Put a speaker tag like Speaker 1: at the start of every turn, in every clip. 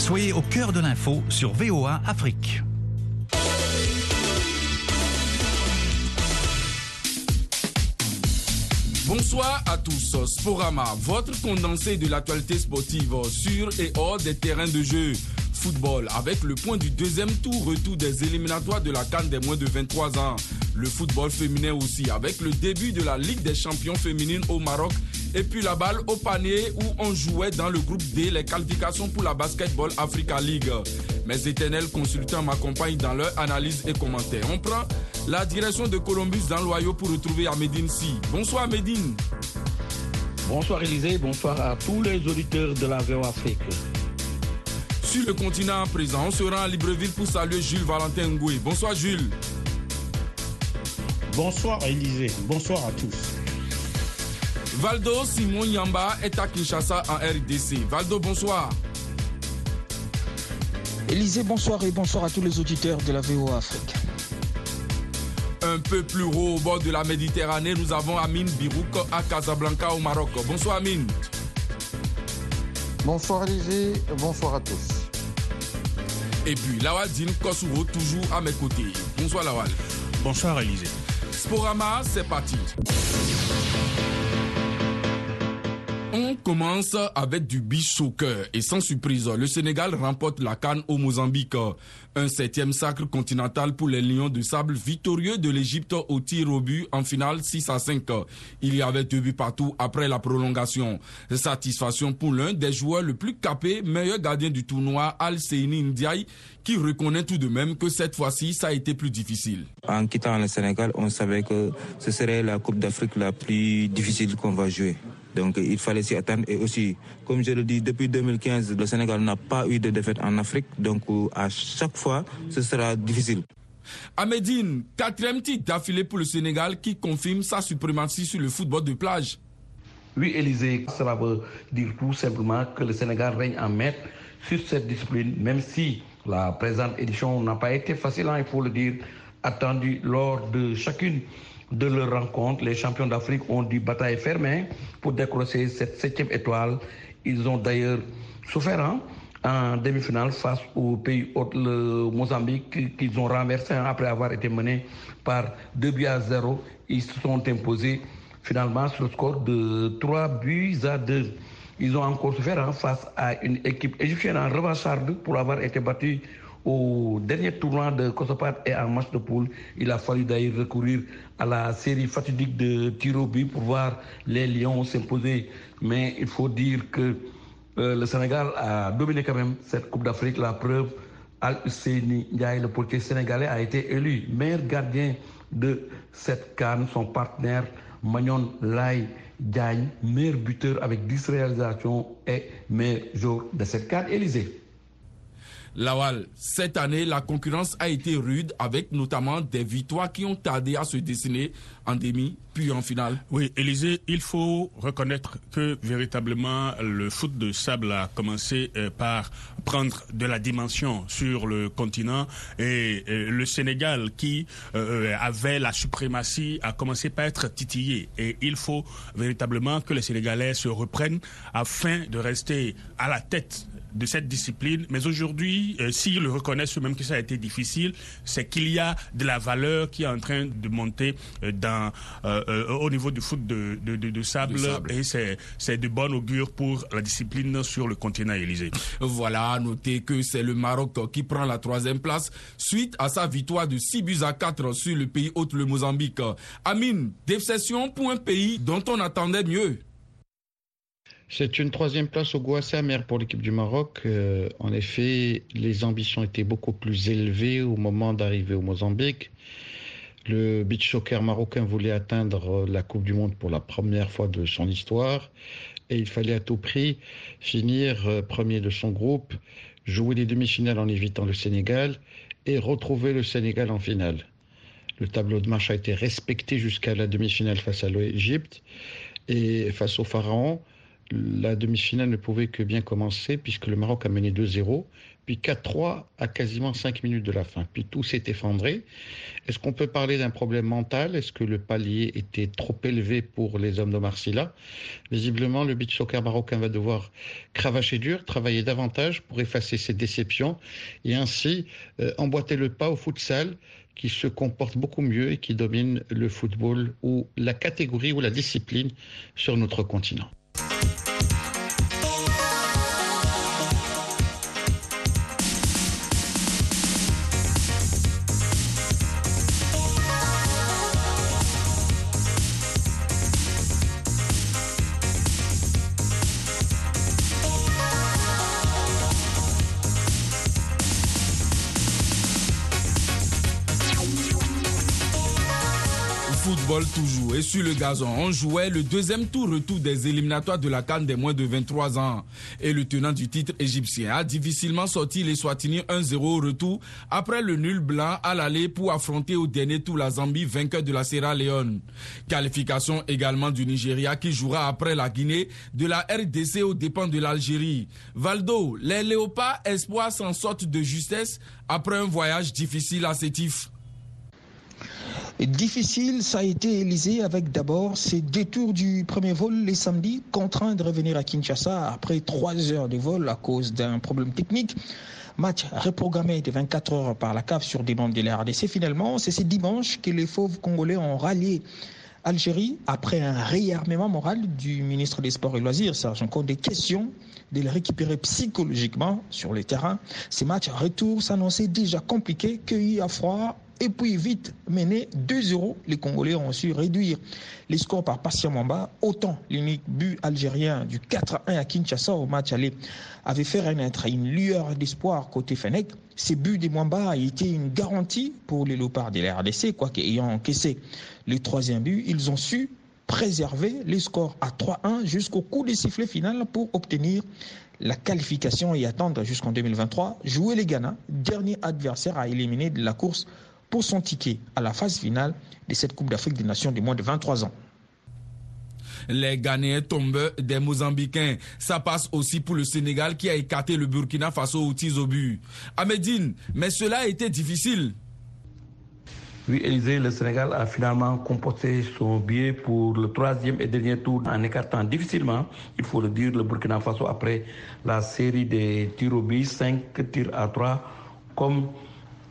Speaker 1: Soyez au cœur de l'info sur VOA Afrique.
Speaker 2: Bonsoir à tous. Sporama, votre condensé de l'actualité sportive sur et hors des terrains de jeu. Football avec le point du deuxième tour, retour des éliminatoires de la Cannes des moins de 23 ans. Le football féminin aussi avec le début de la Ligue des champions féminines au Maroc et puis la balle au panier où on jouait dans le groupe D les qualifications pour la Basketball Africa League. Mes éternels consultants m'accompagnent dans leur analyse et commentaires. On prend la direction de Columbus dans l'Ohio pour retrouver Ahmedine Si. Bonsoir Ahmedine.
Speaker 3: Bonsoir Élisée, bonsoir à tous les auditeurs de la VO Afrique.
Speaker 2: Sur le continent présent, on se rend à Libreville pour saluer Jules Valentin Ngoué. Bonsoir Jules.
Speaker 4: Bonsoir Élisée, bonsoir à tous.
Speaker 2: Valdo Simon Yamba est à Kinshasa en RDC. Valdo, bonsoir.
Speaker 5: Élisée, bonsoir et bonsoir à tous les auditeurs de la VO Afrique.
Speaker 2: Un peu plus haut au bord de la Méditerranée, nous avons Amine Birouk à Casablanca au Maroc. Bonsoir Amine.
Speaker 6: Bonsoir Élisée, bonsoir à tous.
Speaker 2: Et puis Lawal Din Kosovo toujours à mes côtés. Bonsoir Lawal.
Speaker 7: Bonsoir Élisée.
Speaker 2: Sporama, c'est parti. On commence avec du beach et sans surprise, le Sénégal remporte la canne au Mozambique. Un septième sacre continental pour les Lions de Sable victorieux de l'Égypte au tir au but en finale 6 à 5. Il y avait deux buts partout après la prolongation. Satisfaction pour l'un des joueurs le plus capé, meilleur gardien du tournoi, Al Seini Ndiaye, qui reconnaît tout de même que cette fois-ci, ça a été plus difficile.
Speaker 8: En quittant le Sénégal, on savait que ce serait la Coupe d'Afrique la plus difficile qu'on va jouer. Donc il fallait s'y attendre. Et aussi, comme je le dis, depuis 2015, le Sénégal n'a pas eu de défaite en Afrique. Donc à chaque fois, ce sera difficile.
Speaker 2: Ahmedine, quatrième titre d'affilée pour le Sénégal qui confirme sa suprématie sur le football de plage.
Speaker 3: Oui, Élisée, cela veut dire tout simplement que le Sénégal règne en maître sur cette discipline, même si la présente édition n'a pas été facile, hein, il faut le dire, attendue lors de chacune de leur rencontre, les champions d'Afrique ont dû bataille fermée pour décrocher cette septième étoile. Ils ont d'ailleurs souffert hein, en demi-finale face au pays hôte, le Mozambique, qu'ils ont renversé hein, après avoir été menés par 2 buts à 0. Ils se sont imposés finalement sur le score de 3 buts à 2. Ils ont encore souffert hein, face à une équipe égyptienne en revancharde pour avoir été battue au dernier tournoi de Kosopat et en match de poule. Il a fallu d'ailleurs recourir à la série fatidique de tir but pour voir les Lions s'imposer. Mais il faut dire que euh, le Sénégal a dominé quand même cette Coupe d'Afrique. La preuve, Al-Husseini Ndiaye, le portier sénégalais, a été élu meilleur gardien de cette canne. Son partenaire, Magnon Lai Diagne, meilleur buteur avec 10 réalisations et meilleur joueur de cette canne. Élysée.
Speaker 2: Lawal, cette année, la concurrence a été rude avec notamment des victoires qui ont tardé à se dessiner en demi puis en finale.
Speaker 7: Oui, Élisée, il faut reconnaître que véritablement le foot de sable a commencé euh, par prendre de la dimension sur le continent et euh, le Sénégal qui euh, avait la suprématie a commencé par être titillé et il faut véritablement que les Sénégalais se reprennent afin de rester à la tête de cette discipline. Mais aujourd'hui, euh, s'ils reconnaissent même que ça a été difficile, c'est qu'il y a de la valeur qui est en train de monter euh, dans, euh, au niveau du foot de, de, de, de sable,
Speaker 2: sable.
Speaker 7: et c'est c'est de bon augure pour la discipline sur le continent Élysée.
Speaker 2: Voilà, notez que c'est le Maroc qui prend la troisième place suite à sa victoire de 6 buts à 4 sur le pays hôte, le Mozambique. Amine, déception pour un pays dont on attendait mieux.
Speaker 6: C'est une troisième place au goût assez amer pour l'équipe du Maroc. Euh, en effet, les ambitions étaient beaucoup plus élevées au moment d'arriver au Mozambique. Le beach soccer marocain voulait atteindre la Coupe du Monde pour la première fois de son histoire et il fallait à tout prix finir euh, premier de son groupe, jouer les demi-finales en évitant le Sénégal et retrouver le Sénégal en finale. Le tableau de match a été respecté jusqu'à la demi-finale face à l'Égypte et face au Pharaon. La demi-finale ne pouvait que bien commencer puisque le Maroc a mené 2-0, puis 4-3 à quasiment 5 minutes de la fin. Puis tout s'est effondré. Est-ce qu'on peut parler d'un problème mental? Est-ce que le palier était trop élevé pour les hommes de Marcilla Visiblement, le beach soccer marocain va devoir cravacher dur, travailler davantage pour effacer ses déceptions et ainsi euh, emboîter le pas au futsal qui se comporte beaucoup mieux et qui domine le football ou la catégorie ou la discipline sur notre continent.
Speaker 2: Et sur le gazon, on jouait le deuxième tour retour des éliminatoires de la Cannes des moins de 23 ans. Et le tenant du titre égyptien a difficilement sorti les Swatini 1-0 au retour après le nul blanc à l'aller pour affronter au dernier tour la Zambie, vainqueur de la Sierra Leone. Qualification également du Nigeria qui jouera après la Guinée de la RDC aux dépens de l'Algérie. Valdo, les Léopards espoirs s'en sortent de justesse après un voyage difficile à Sétif.
Speaker 5: Difficile, ça a été Élysée avec d'abord ces détours du premier vol les samedis, contraint de revenir à Kinshasa après trois heures de vol à cause d'un problème technique. Match reprogrammé de 24 heures par la CAF sur des bandes de la RDC. Finalement, c'est ce dimanche que les fauves congolais ont rallié Algérie après un réarmement moral du ministre des Sports et Loisirs, encore des questions de les récupérer psychologiquement sur le terrain. Ces matchs retour s'annonçaient déjà compliqués, cueillis à froid et puis vite mené 2-0, les Congolais ont su réduire les scores par Patient Mamba. Autant l'unique but algérien du 4-1 à Kinshasa au match aller avait fait renaître une lueur d'espoir côté Fennec. Ces buts des Mwamba a été une garantie pour les Léopards de la RDC, quoique ayant encaissé le troisième but, ils ont su préserver les scores à 3-1 jusqu'au coup de sifflet final pour obtenir la qualification et attendre jusqu'en 2023. Jouer les Ghana, dernier adversaire à éliminer de la course pour son ticket à la phase finale de cette Coupe d'Afrique des Nations de moins de 23 ans.
Speaker 2: Les Ghanéens tombent des Mozambicains. Ça passe aussi pour le Sénégal qui a écarté le Burkina Faso au tir au but. Ahmedine, mais cela a été difficile.
Speaker 3: Oui, Élysée, le Sénégal a finalement composé son billet pour le troisième et dernier tour en écartant difficilement, il faut le dire, le Burkina Faso après la série des tirs au but, 5 tirs à 3, comme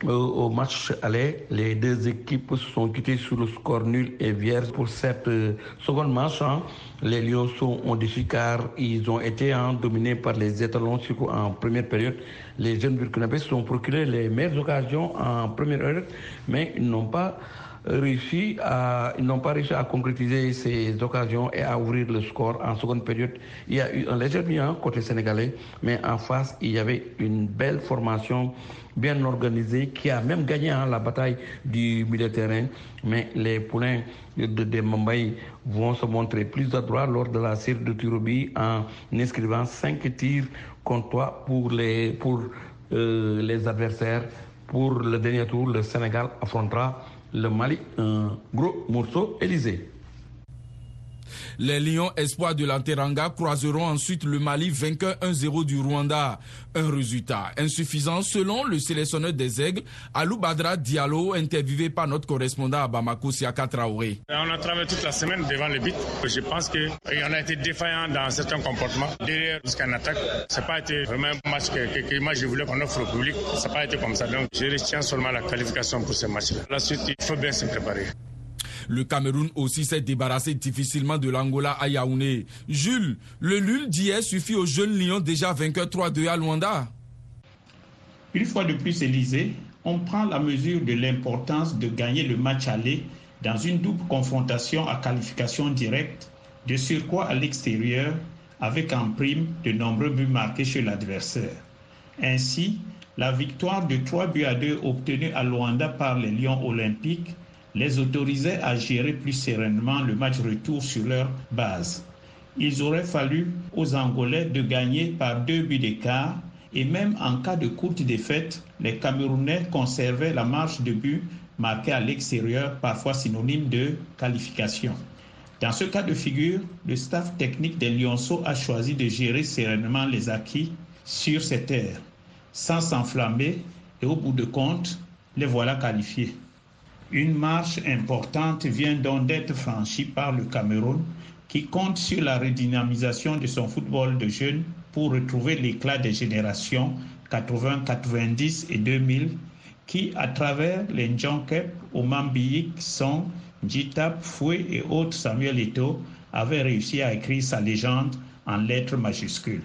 Speaker 3: au match aller, les deux équipes se sont quittées sur le score nul et vierge pour cette euh, seconde match. Hein. Les Lions ont déçu car ils ont été hein, dominés par les étalons surtout en première période. Les jeunes Burkinabés se sont procurés les meilleures occasions en première heure, mais ils n'ont pas réussi à, ils n'ont pas réussi à concrétiser ces occasions et à ouvrir le score en seconde période. Il y a eu un léger bien côté sénégalais, mais en face, il y avait une belle formation bien organisée qui a même gagné hein, la bataille du milieu de terrain. Mais les poulains de, Mumbai vont se montrer plus adroits lors de la série de Turobi en inscrivant 5 tirs contre toi pour les, pour, euh, les adversaires. Pour le dernier tour, le Sénégal affrontera le Mali, un gros morceau Élysée.
Speaker 2: Les Lions espoirs de l'Anteranga croiseront ensuite le Mali vainqueur 1-0 du Rwanda. Un résultat insuffisant selon le sélectionneur des Aigles, Alou Badra Diallo, interviewé par notre correspondant à Bamako, Siaka Traoré.
Speaker 9: On a travaillé toute la semaine devant le but. Je pense qu'on a été défaillant dans certains comportements. Derrière, jusqu'à attaque, ça n'a pas été vraiment un match que, que, moi je voulais qu'on offre au public. Ça n'a pas été comme ça. Donc je retiens seulement la qualification pour ce match-là. La suite, il faut bien se préparer.
Speaker 2: Le Cameroun aussi s'est débarrassé difficilement de l'Angola à Yaoundé. Jules, le nul d'hier suffit aux jeunes Lions déjà vainqueurs 3-2 à Luanda.
Speaker 4: Une fois de plus, Élysée, on prend la mesure de l'importance de gagner le match aller dans une double confrontation à qualification directe, de surcroît à l'extérieur, avec en prime de nombreux buts marqués chez l'adversaire. Ainsi, la victoire de 3 buts à 2 obtenue à Luanda par les Lions olympiques les autorisait à gérer plus sereinement le match retour sur leur base. Il aurait fallu aux Angolais de gagner par deux buts d'écart et même en cas de courte défaite, les Camerounais conservaient la marche de but marquée à l'extérieur, parfois synonyme de qualification. Dans ce cas de figure, le staff technique des Lyonceaux a choisi de gérer sereinement les acquis sur cette terre, sans s'enflammer et au bout de compte, les voilà qualifiés. Une marche importante vient donc d'être franchie par le Cameroun qui compte sur la redynamisation de son football de jeunes pour retrouver l'éclat des générations 80, 90 et 2000 qui, à travers les Njonkep, Omambiyik, Son, Jitap, Foué et autres Samuel Eto'o, avaient réussi à écrire sa légende en lettres majuscules.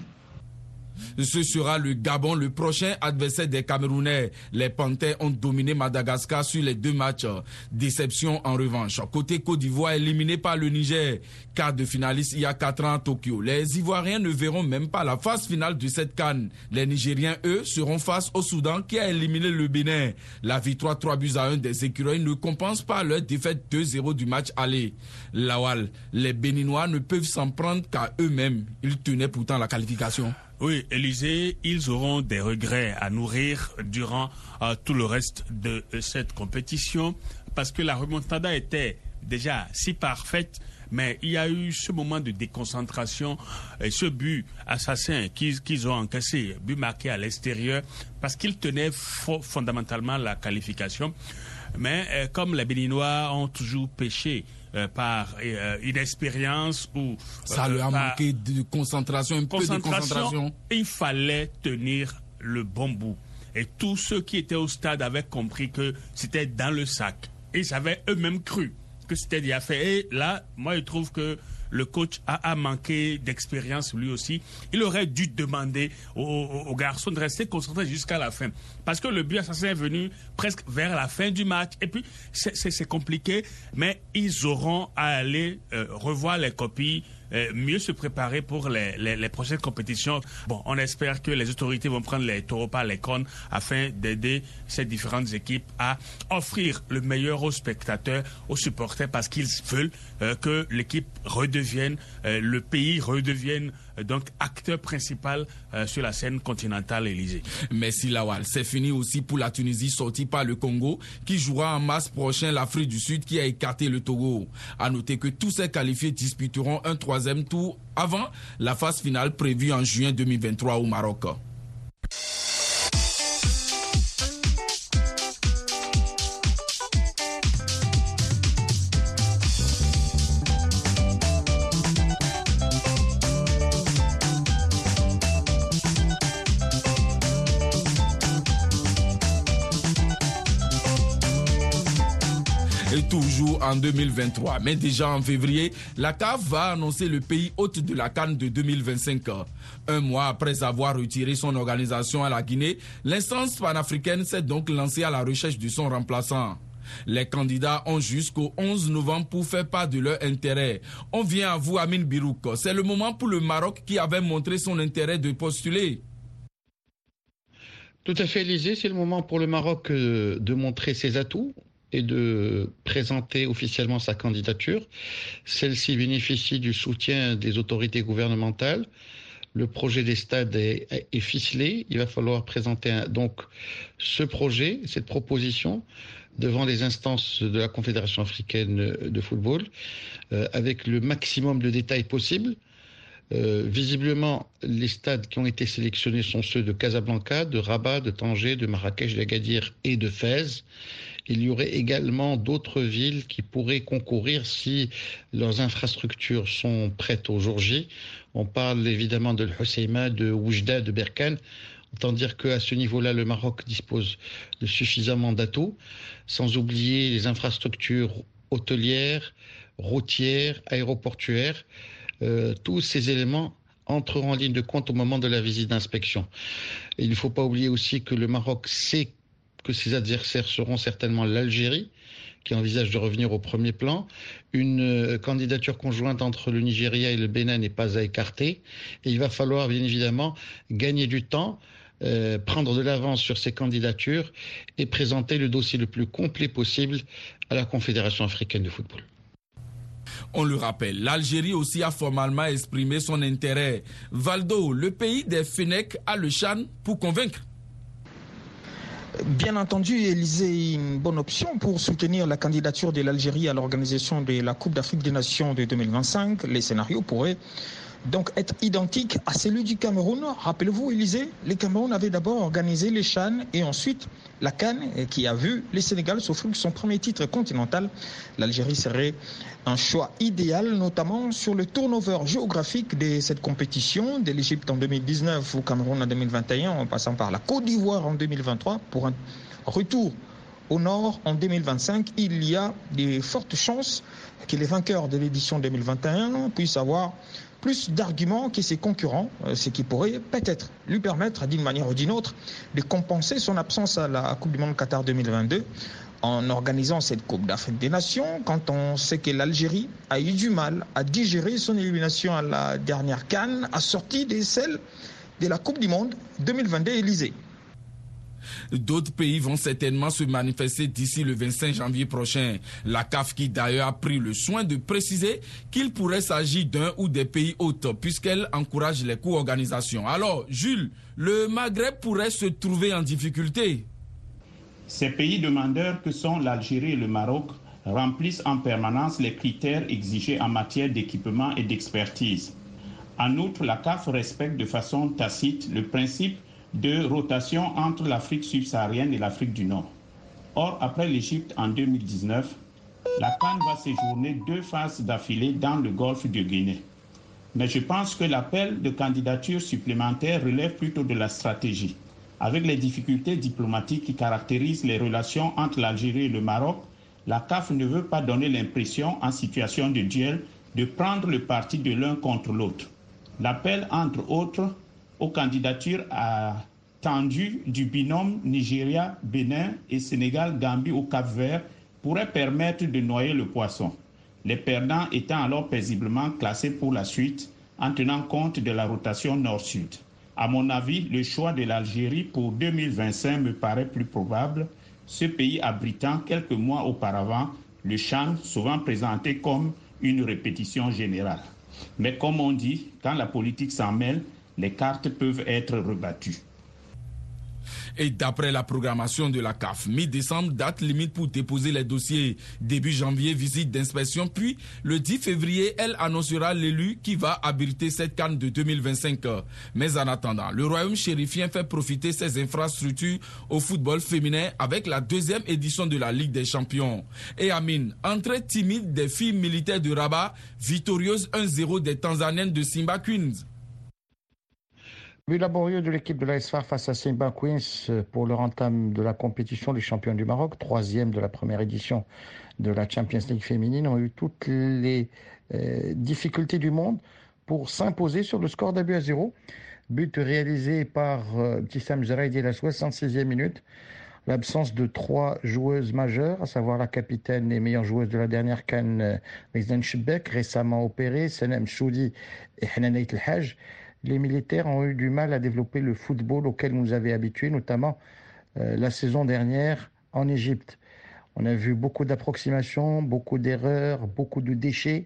Speaker 2: Ce sera le Gabon, le prochain adversaire des Camerounais. Les Panthères ont dominé Madagascar sur les deux matchs. Déception en revanche. Côté Côte d'Ivoire, éliminé par le Niger. Quart de finaliste il y a 4 ans à Tokyo. Les Ivoiriens ne verront même pas la phase finale de cette canne. Les Nigériens, eux, seront face au Soudan qui a éliminé le Bénin. La victoire 3 buts à 1 des écureuils ne compense pas leur défaite 2-0 du match aller. Lawal, les Béninois ne peuvent s'en prendre qu'à eux-mêmes. Ils tenaient pourtant la qualification.
Speaker 7: Oui, Élysée, ils auront des regrets à nourrir durant euh, tout le reste de euh, cette compétition parce que la remontada était déjà si parfaite, mais il y a eu ce moment de déconcentration et ce but assassin qu'ils ont encaissé, but marqué à l'extérieur, parce qu'ils tenaient fondamentalement la qualification. Mais euh, comme les Béninois ont toujours pêché euh, par euh, inexpérience ou
Speaker 2: ça lui a manqué de concentration, un peu de concentration.
Speaker 7: Il fallait tenir le bon bout. Et tous ceux qui étaient au stade avaient compris que c'était dans le sac. Et ils avaient eux-mêmes cru que c'était déjà fait. Et là, moi, je trouve que le coach a, manqué d'expérience lui aussi. Il aurait dû demander aux, garçons de rester concentrés jusqu'à la fin. Parce que le but assassin est venu presque vers la fin du match. Et puis, c'est compliqué, mais ils auront à aller euh, revoir les copies euh, mieux se préparer pour les, prochaines compétitions. Bon, on espère que les autorités vont prendre les taureaux par les cornes afin d'aider ces différentes équipes à offrir le meilleur aux spectateurs, aux supporters, parce qu'ils veulent euh, que l'équipe redevienne, euh, le pays redevienne donc acteur principal sur la scène continentale Élysée.
Speaker 2: Merci Lawal. C'est fini aussi pour la Tunisie sortie par le Congo qui jouera en mars prochain l'Afrique du Sud qui a écarté le Togo. À noter que tous ces qualifiés disputeront un troisième tour avant la phase finale prévue en juin 2023 au Maroc. Toujours en 2023. Mais déjà en février, la CAF va annoncer le pays hôte de la Cannes de 2025. Un mois après avoir retiré son organisation à la Guinée, l'instance panafricaine s'est donc lancée à la recherche de son remplaçant. Les candidats ont jusqu'au 11 novembre pour faire part de leur intérêt. On vient à vous, Amin Birouk. C'est le moment pour le Maroc qui avait montré son intérêt de postuler.
Speaker 6: Tout à fait, Élysée. C'est le moment pour le Maroc euh, de montrer ses atouts et de présenter officiellement sa candidature. Celle-ci bénéficie du soutien des autorités gouvernementales. Le projet des stades est, ficelé. Il va falloir présenter donc ce projet, cette proposition devant les instances de la Confédération africaine de football euh, avec le maximum de détails possibles. Euh, visiblement, les stades qui ont été sélectionnés sont ceux de Casablanca, de Rabat, de Tanger, de Marrakech, d'Agadir et de Fès. Il y aurait également d'autres villes qui pourraient concourir si leurs infrastructures sont prêtes au jour J. On parle évidemment de Husseima, de Oujda, de Berkane. Autant dire qu'à ce niveau-là, le Maroc dispose de suffisamment d'atouts, sans oublier les infrastructures hôtelières, routières, aéroportuaires. Euh, tous ces éléments entreront en ligne de compte au moment de la visite d'inspection. Il ne faut pas oublier aussi que le Maroc sait que ses adversaires seront certainement l'Algérie, qui envisage de revenir au premier plan. Une euh, candidature conjointe entre le Nigeria et le Bénin n'est pas à écarter. Et il va falloir bien évidemment gagner du temps. Euh, prendre de l'avance sur ces candidatures et présenter le dossier le plus complet possible à la Confédération africaine de football.
Speaker 2: On le rappelle, l'Algérie aussi a formellement exprimé son intérêt. Valdo, le pays des Fenech, a le chan pour convaincre
Speaker 5: Bien entendu, Élysée est une bonne option pour soutenir la candidature de l'Algérie à l'organisation de la Coupe d'Afrique des Nations de 2025. Les scénarios pourraient donc être identiques à celui du Cameroun. Rappelez-vous, Élysée, le Cameroun avait d'abord organisé les Chan et ensuite la Cannes qui a vu le Sénégal s'offrir son premier titre continental. L'Algérie serait un choix idéal, notamment sur le turnover géographique de cette compétition, de l'Égypte en 2019 au Cameroun en 2021, en passant par la Côte d'Ivoire en 2023, pour un retour au nord en 2025. Il y a de fortes chances que les vainqueurs de l'édition 2021 puissent avoir plus d'arguments que ses concurrents, euh, ce qui pourrait peut-être lui permettre d'une manière ou d'une autre de compenser son absence à la Coupe du Monde Qatar 2022 en organisant cette Coupe d'Afrique des Nations quand on sait que l'Algérie a eu du mal à digérer son élimination à la dernière Cannes assortie de celle de la Coupe du Monde 2022 Élysée.
Speaker 2: D'autres pays vont certainement se manifester d'ici le 25 janvier prochain. La CAF qui d'ailleurs a pris le soin de préciser qu'il pourrait s'agir d'un ou des pays hôtes puisqu'elle encourage les co-organisations. Alors, Jules, le Maghreb pourrait se trouver en difficulté.
Speaker 4: Ces pays demandeurs que sont l'Algérie et le Maroc remplissent en permanence les critères exigés en matière d'équipement et d'expertise. En outre, la CAF respecte de façon tacite le principe de rotation entre l'Afrique subsaharienne et l'Afrique du Nord. Or, après l'Égypte en 2019, la Cannes va séjourner deux phases d'affilée dans le golfe de Guinée. Mais je pense que l'appel de candidature supplémentaire relève plutôt de la stratégie. Avec les difficultés diplomatiques qui caractérisent les relations entre l'Algérie et le Maroc, la CAF ne veut pas donner l'impression, en situation de duel, de prendre le parti de l'un contre l'autre. L'appel, entre autres, aux candidatures attendues du binôme Nigeria-Bénin et Sénégal-Gambie au Cap-Vert pourrait permettre de noyer le poisson, les perdants étant alors paisiblement classés pour la suite en tenant compte de la rotation nord-sud. À mon avis, le choix de l'Algérie pour 2025 me paraît plus probable, ce pays abritant quelques mois auparavant le Chan, souvent présenté comme une répétition générale. Mais comme on dit, quand la politique s'en mêle, les cartes peuvent être rebattues.
Speaker 2: Et d'après la programmation de la CAF, mi-décembre, date limite pour déposer les dossiers. Début janvier, visite d'inspection. Puis, le 10 février, elle annoncera l'élu qui va abriter cette canne de 2025. Mais en attendant, le royaume chérifien fait profiter ses infrastructures au football féminin avec la deuxième édition de la Ligue des champions. Et Amine, entrée timide des filles militaires de Rabat, victorieuse 1-0 des Tanzaniennes de Simba Queens.
Speaker 6: But laborieux de l'équipe de l'ASFAR face à Simba Queens pour leur entame de la compétition des champions du Maroc, troisième de la première édition de la Champions League féminine, ont eu toutes les euh, difficultés du monde pour s'imposer sur le score d'abus à zéro. But réalisé par euh, Tissam Zeraidi à la 66e minute. L'absence de trois joueuses majeures, à savoir la capitaine et meilleure joueuse de la dernière canne, Mezdan Shibek, récemment opérée, Senem Choudi et Hananait El les militaires ont eu du mal à développer le football auquel nous avait habitués, notamment euh, la saison dernière en Égypte. On a vu beaucoup d'approximations, beaucoup d'erreurs, beaucoup de déchets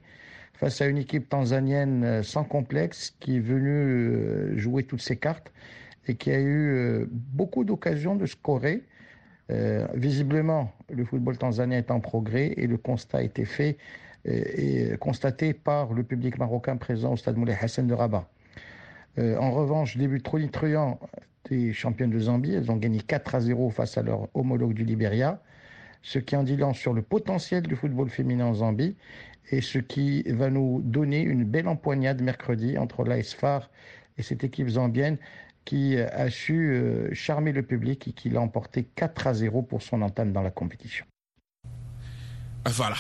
Speaker 6: face à une équipe tanzanienne euh, sans complexe qui est venue euh, jouer toutes ses cartes et qui a eu beaucoup d'occasions de scorer. visiblement, le football tanzanien est en progrès et le constat a été fait et, constaté par le public marocain présent au stade Moulay Hassan de Rabat. Euh, en revanche, début tonitruant des championnes de Zambie. Elles ont gagné 4 à 0 face à leur homologue du Libéria, ce qui en dit long sur le potentiel du football féminin en Zambie et ce qui va nous donner une belle empoignade mercredi entre l'ASFAR et cette équipe zambienne qui a su euh, charmer le public et qui l'a emporté 4 à 0 pour son entame dans la compétition.
Speaker 2: Voilà,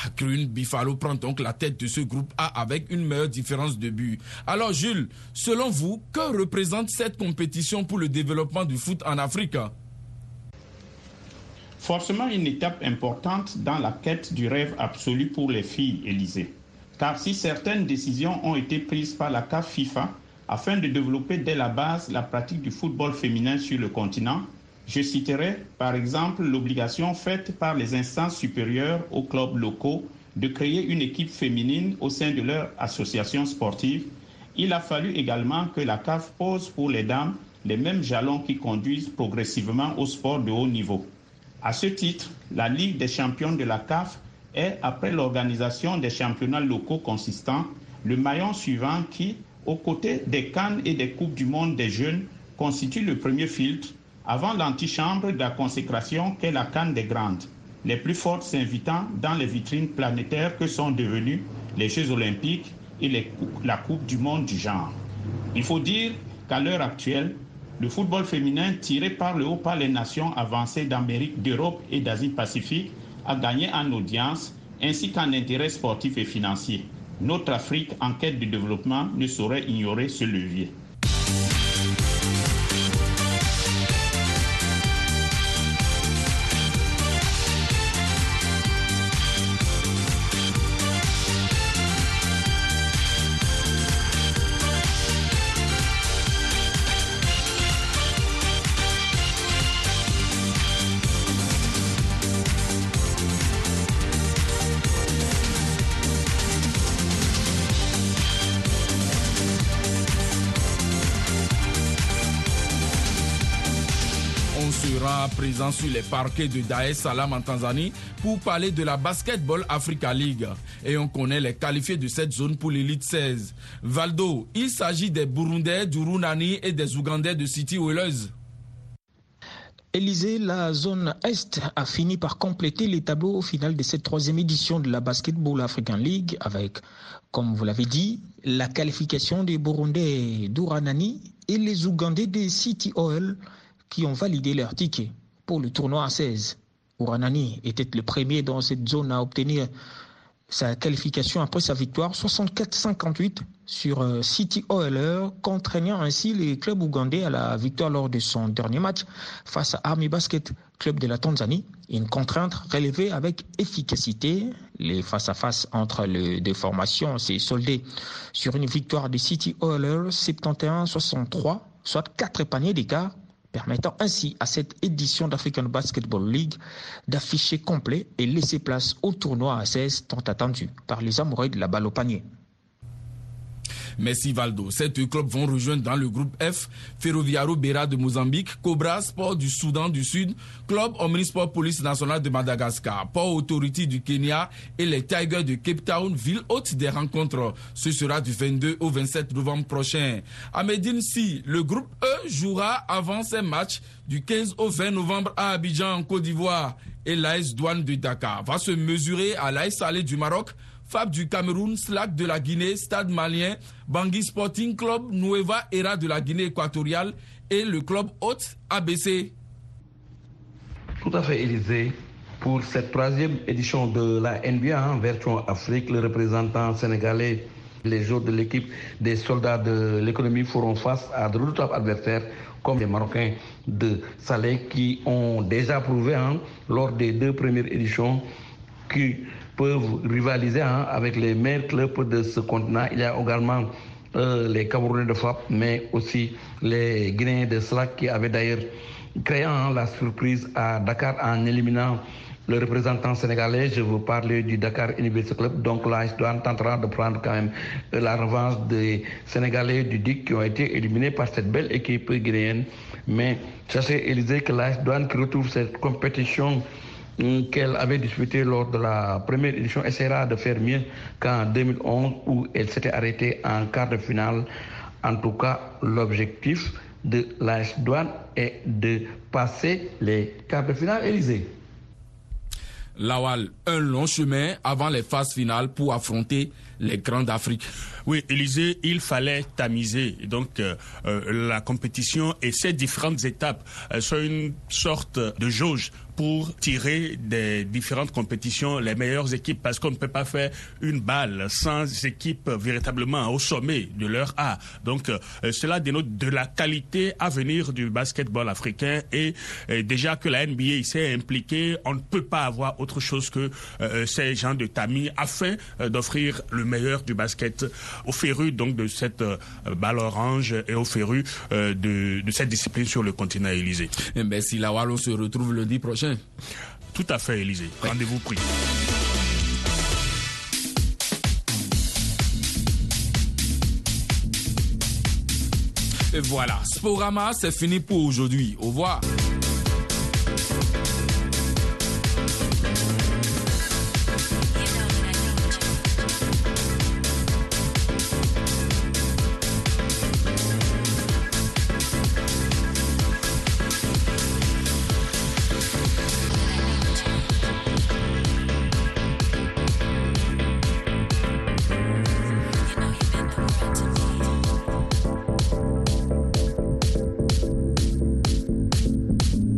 Speaker 2: Bifalo prend donc la tête de ce groupe A avec une meilleure différence de but. Alors Jules, selon vous, que représente cette compétition pour le développement du foot en Afrique?
Speaker 4: Forcément une étape importante dans la quête du rêve absolu pour les filles Élysées. Car si certaines décisions ont été prises par la CAF FIFA afin de développer dès la base la pratique du football féminin sur le continent, je citerai par exemple l'obligation faite par les instances supérieures aux clubs locaux de créer une équipe féminine au sein de leur association sportive. Il a fallu également que la CAF pose pour les dames les mêmes jalons qui conduisent progressivement au sport de haut niveau. À ce titre, la Ligue des champions de la CAF est, après l'organisation des championnats locaux consistants, le maillon suivant qui, aux côtés des Cannes et des Coupes du Monde des jeunes, constitue le premier filtre avant l'antichambre de la consécration qu'est la Cannes des Grandes, les plus fortes s'invitant dans les vitrines planétaires que sont devenus les Jeux olympiques et la Coupe du Monde du genre. Il faut dire qu'à l'heure actuelle, le football féminin tiré par le haut par les nations avancées d'Amérique, d'Europe et d'Asie-Pacifique a gagné en audience ainsi qu'en intérêt sportif et financier. Notre Afrique en quête de développement ne saurait ignorer ce levier.
Speaker 2: Présent sur les parquets de Dar Salam en Tanzanie pour parler de la Basketball Africa League. Et on connaît les qualifiés de cette zone pour l'élite 16. Valdo, il s'agit des Burundais, du Runani et des Ougandais de City Oilers.
Speaker 5: Élysée, la zone Est a fini par compléter les tableaux au final de cette troisième édition de la Basketball African League avec, comme vous l'avez dit, la qualification des Burundais d'Uranani et les Ougandais des City Oil qui ont validé leur ticket pour le tournoi à 16. Uranani était le premier dans cette zone à obtenir sa qualification après sa victoire 64-58 sur euh, City Oiler, contraignant ainsi les clubs ougandais à la victoire lors de son dernier match face à Army Basket, club de la Tanzanie. Une contrainte relevée avec efficacité. Les face-à-face entre les deux formations s'est soldé sur une victoire de City Oiler 71-63, soit quatre paniers d'écart permettant ainsi à cette édition d'African Basketball League d'afficher complet et laisser place au tournoi à 16 tant attendu par les amoureux de la balle au panier.
Speaker 2: Merci Valdo. Sept clubs vont rejoindre dans le groupe F Ferroviaro Beira de Mozambique, Cobra Sport du Soudan du Sud, Club Omnisport Police Nationale de Madagascar, Port Authority du Kenya et les Tigers de Cape Town, ville haute des rencontres. Ce sera du 22 au 27 novembre prochain. À Medine, si le groupe E jouera avant ces matchs du 15 au 20 novembre à Abidjan en Côte d'Ivoire et l'AS Douane de Dakar va se mesurer à l'AS Salé du Maroc FAB du Cameroun, SLAC de la Guinée, Stade malien, Bangui Sporting Club, Nueva Era de la Guinée équatoriale et le club Haute ABC.
Speaker 3: Tout à fait, Élysée. Pour cette troisième édition de la NBA en version Afrique, le représentant sénégalais, les joueurs de l'équipe des soldats de l'économie feront face à de redoutables adversaires comme les Marocains de Salé qui ont déjà prouvé hein, lors des deux premières éditions que peuvent rivaliser hein, avec les meilleurs clubs de ce continent. Il y a également euh, les Camerounais de FAP, mais aussi les Guinéens de Slack qui avaient d'ailleurs créé hein, la surprise à Dakar en éliminant le représentant sénégalais. Je veux parler du Dakar University Club. Donc là, doit tentera de prendre quand même euh, la revanche des Sénégalais du DIC qui ont été éliminés par cette belle équipe guinéenne. Mais sachez, Élisée, que l'AS Douane qui retrouve cette compétition qu'elle avait disputé lors de la première édition essaiera de faire mieux qu'en 2011 où elle s'était arrêtée en quart de finale. En tout cas, l'objectif de la douane est de passer les quarts de finale Élysée.
Speaker 2: Lawal, un long chemin avant les phases finales pour affronter les grands d'Afrique.
Speaker 7: Oui, Élysée, il fallait tamiser donc euh, euh, la compétition et ces différentes étapes euh, sont une sorte de jauge pour tirer des différentes compétitions les meilleures équipes parce qu'on ne peut pas faire une balle sans équipe véritablement au sommet de leur A. Donc euh, cela dénote de la qualité à venir du basketball africain et déjà que la NBA s'est impliquée, on ne peut pas avoir autre chose que euh, ces gens de tamis afin euh, d'offrir le meilleur du basket au féru donc de cette balle orange et au féru de, de, cette discipline sur le continent Élysée.
Speaker 2: Eh ben, si la Wallon se retrouve lundi prochain
Speaker 7: tout à fait, Élysée. Rendez-vous pris.
Speaker 2: Et voilà, Sporama, c'est fini pour aujourd'hui. Au revoir.